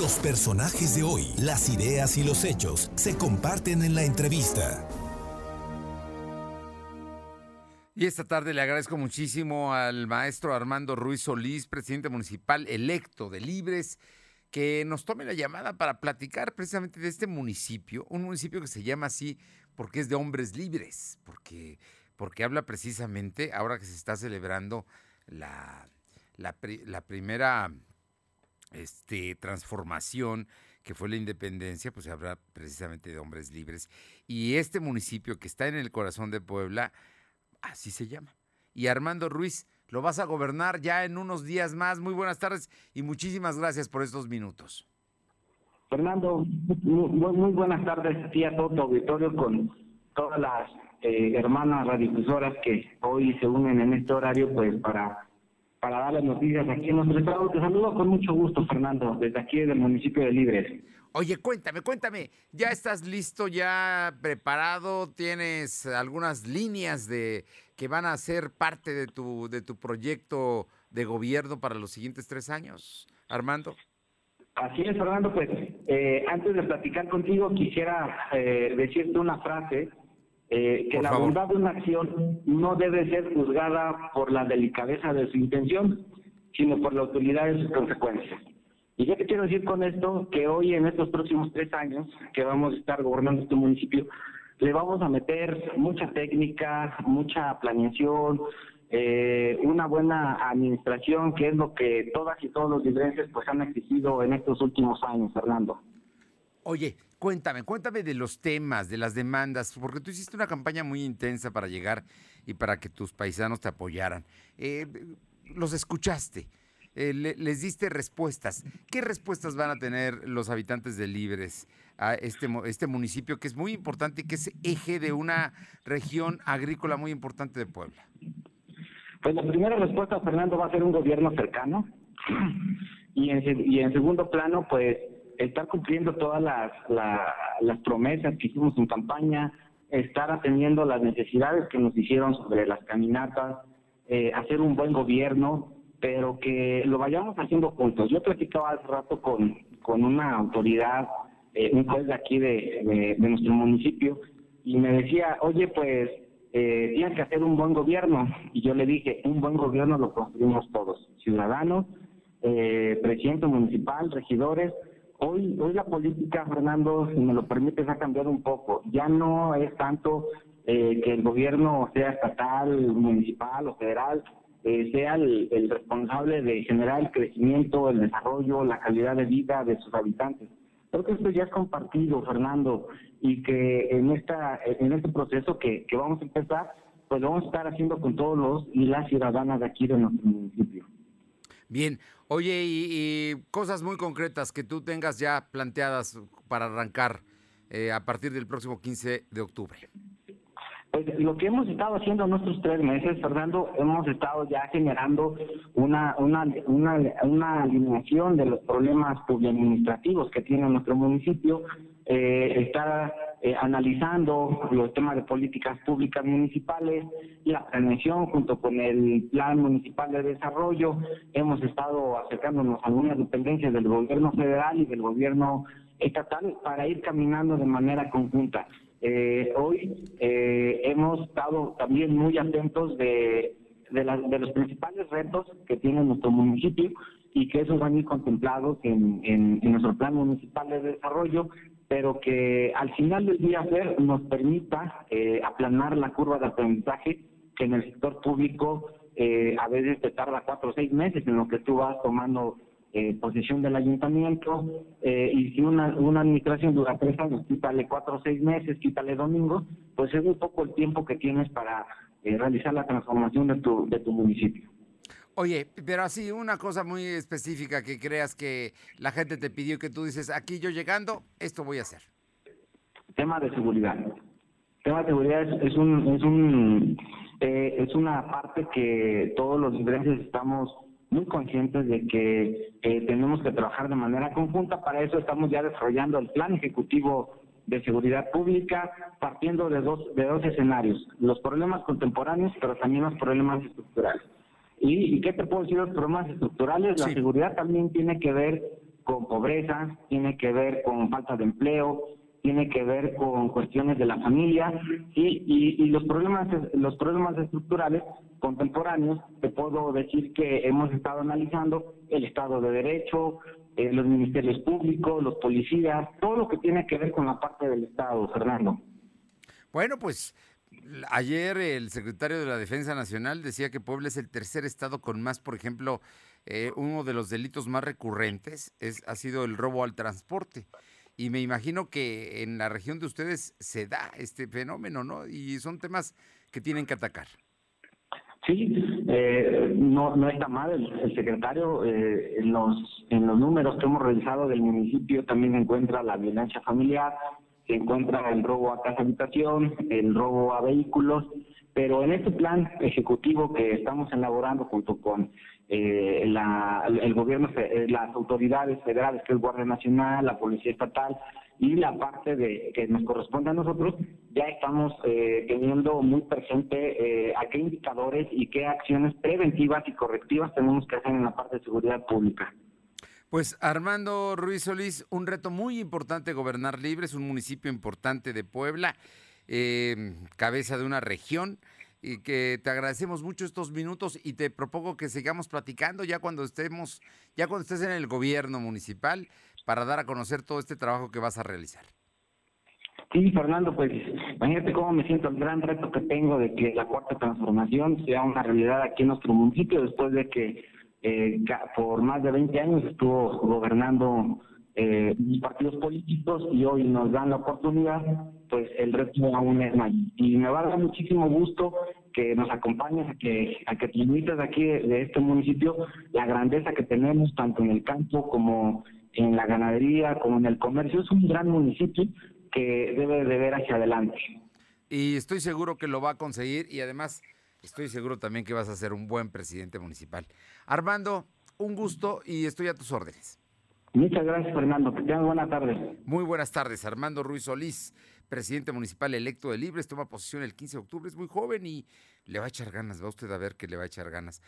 Los personajes de hoy, las ideas y los hechos se comparten en la entrevista. Y esta tarde le agradezco muchísimo al maestro Armando Ruiz Solís, presidente municipal electo de Libres, que nos tome la llamada para platicar precisamente de este municipio, un municipio que se llama así porque es de hombres libres, porque, porque habla precisamente, ahora que se está celebrando la, la, la primera este, transformación que fue la independencia, pues se habla precisamente de hombres libres. Y este municipio que está en el corazón de Puebla, así se llama. Y Armando Ruiz, lo vas a gobernar ya en unos días más. Muy buenas tardes y muchísimas gracias por estos minutos. Fernando, muy, buenas tardes a ti a todo tu auditorio con todas las eh, hermanas radiodifusoras que hoy se unen en este horario pues para para dar las noticias aquí en nuestro estado. Te saludo con mucho gusto, Fernando, desde aquí del municipio de Libres. Oye, cuéntame, cuéntame, ¿ya estás listo, ya preparado? ¿Tienes algunas líneas de que van a ser parte de tu, de tu proyecto de gobierno para los siguientes tres años, Armando? Así es, Fernando, pues eh, antes de platicar contigo quisiera eh, decirte una frase eh, que la bondad de una acción no debe ser juzgada por la delicadeza de su intención, sino por la utilidad de sus consecuencias. Y ya que quiero decir con esto, que hoy en estos próximos tres años que vamos a estar gobernando este municipio, le vamos a meter mucha técnica, mucha planeación, eh, una buena administración, que es lo que todas y todos los librenses pues han exigido en estos últimos años, Fernando. Oye, cuéntame, cuéntame de los temas, de las demandas, porque tú hiciste una campaña muy intensa para llegar y para que tus paisanos te apoyaran. Eh, los escuchaste, eh, les diste respuestas. ¿Qué respuestas van a tener los habitantes de Libres a este, este municipio que es muy importante y que es eje de una región agrícola muy importante de Puebla? Pues la primera respuesta, Fernando, va a ser un gobierno cercano. Y en, y en segundo plano, pues estar cumpliendo todas las, las promesas que hicimos en campaña, estar atendiendo las necesidades que nos hicieron sobre las caminatas, eh, hacer un buen gobierno, pero que lo vayamos haciendo juntos. Yo platicaba hace rato con, con una autoridad, eh, un juez de aquí de, de, nuestro municipio, y me decía, oye, pues eh, tienes que hacer un buen gobierno. Y yo le dije, un buen gobierno lo construimos todos, ciudadanos, eh, presidente municipal, regidores, Hoy, hoy la política, Fernando, si me lo permites, ha cambiado un poco. Ya no es tanto eh, que el gobierno sea estatal, municipal o federal, eh, sea el, responsable de generar el crecimiento, el desarrollo, la calidad de vida de sus habitantes. Creo que esto ya es compartido, Fernando, y que en esta en este proceso que, que vamos a empezar, pues lo vamos a estar haciendo con todos los y las ciudadanas de aquí de nuestro municipio. Bien, oye, y, cosas muy concretas que tú tengas ya planteadas para arrancar eh, a partir del próximo 15 de octubre. Pues lo que hemos estado haciendo en nuestros tres meses, Fernando, hemos estado ya generando una, una, una, una alineación de los problemas administrativos que tiene nuestro municipio, eh, está eh, analizando los temas de políticas públicas municipales, la planeación junto con el Plan Municipal de Desarrollo. Hemos estado acercándonos a algunas dependencias del gobierno federal y del gobierno estatal para ir caminando de manera conjunta. Eh, hoy eh, hemos estado también muy atentos de, los principales retos que tiene nuestro municipio y que esos van a ir contemplados en nuestro plan municipal de desarrollo pero que al final del día ver nos permita eh, aplanar la curva de aprendizaje que en el sector público eh, a veces te tarda cuatro o seis meses en lo que tú vas tomando eh, posesión del ayuntamiento eh, y si una, administración dura tres años, quítale cuatro o seis meses, quítale domingos, pues es un poco el tiempo que tienes para realizar la transformación de tu, de tu municipio. Oye, pero así una cosa muy específica que creas que la gente te pidió que tú dices, aquí yo llegando, esto voy a hacer. Tema de seguridad. Tema de seguridad es, un es un eh, es una parte que todos los ingresos estamos muy conscientes de que eh, tenemos que trabajar de manera conjunta. Para eso estamos ya desarrollando el plan ejecutivo de seguridad pública partiendo de dos de dos escenarios: los problemas contemporáneos, pero también los problemas estructurales. ¿Y, qué te puedo decir los problemas estructurales? La seguridad también tiene que ver con pobreza, tiene que ver con falta de empleo, tiene que ver con cuestiones de la familia y, y, los problemas los problemas estructurales contemporáneos te puedo decir que hemos estado analizando el estado de derecho eh, los ministerios públicos los policías todo lo que tiene que ver con la parte del estado Fernando bueno pues ayer el secretario de la Defensa Nacional decía que Puebla es el tercer estado con más por ejemplo eh, uno de los delitos más recurrentes es ha sido el robo al transporte y me imagino que en la región de ustedes se da este fenómeno, ¿no? Y son temas que tienen que atacar. Sí, eh, no, no está mal el, secretario. Eh, en, los, en los números que hemos realizado del municipio también encuentra la violencia familiar, se encuentra el robo a casa habitación, el robo a vehículos, pero en este plan ejecutivo que estamos elaborando junto con eh, la, el gobierno, eh, las autoridades federales, que es Guardia Nacional, la Policía Estatal y la parte de que nos corresponde a nosotros, ya estamos eh, teniendo muy presente eh, a qué indicadores y qué acciones preventivas y correctivas tenemos que hacer en la parte de seguridad pública. Pues Armando Ruiz Solís, un reto muy importante gobernar libre, es un municipio importante de Puebla, cabeza de una región y que te agradecemos mucho estos minutos y te propongo que sigamos platicando ya cuando estemos, ya cuando estés en el gobierno municipal para dar a conocer todo este trabajo que vas a realizar. Sí, Fernando, pues imagínate cómo me siento el gran reto que tengo de que la cuarta transformación sea una realidad aquí en nuestro municipio después de que eh, por más de 20 años estuvo gobernando eh, partidos políticos y hoy nos dan la oportunidad, pues el resto aún es mayor. Y me va a dar muchísimo gusto que nos acompañes, a que, a que transmitas aquí de, este municipio la grandeza que tenemos tanto en el campo como en la ganadería, como en el comercio. Es un gran municipio que debe de ver hacia adelante. Y estoy seguro que lo va a conseguir y además estoy seguro también que vas a ser un buen presidente municipal. Armando, un gusto y estoy a tus órdenes. Muchas gracias, Fernando. Que tengan buena tarde. Muy buenas tardes. Armando Ruiz Solís, presidente municipal electo de Libres, toma posición el 15 de octubre. Es muy joven y le va a echar ganas. Va usted a ver que le va a echar ganas.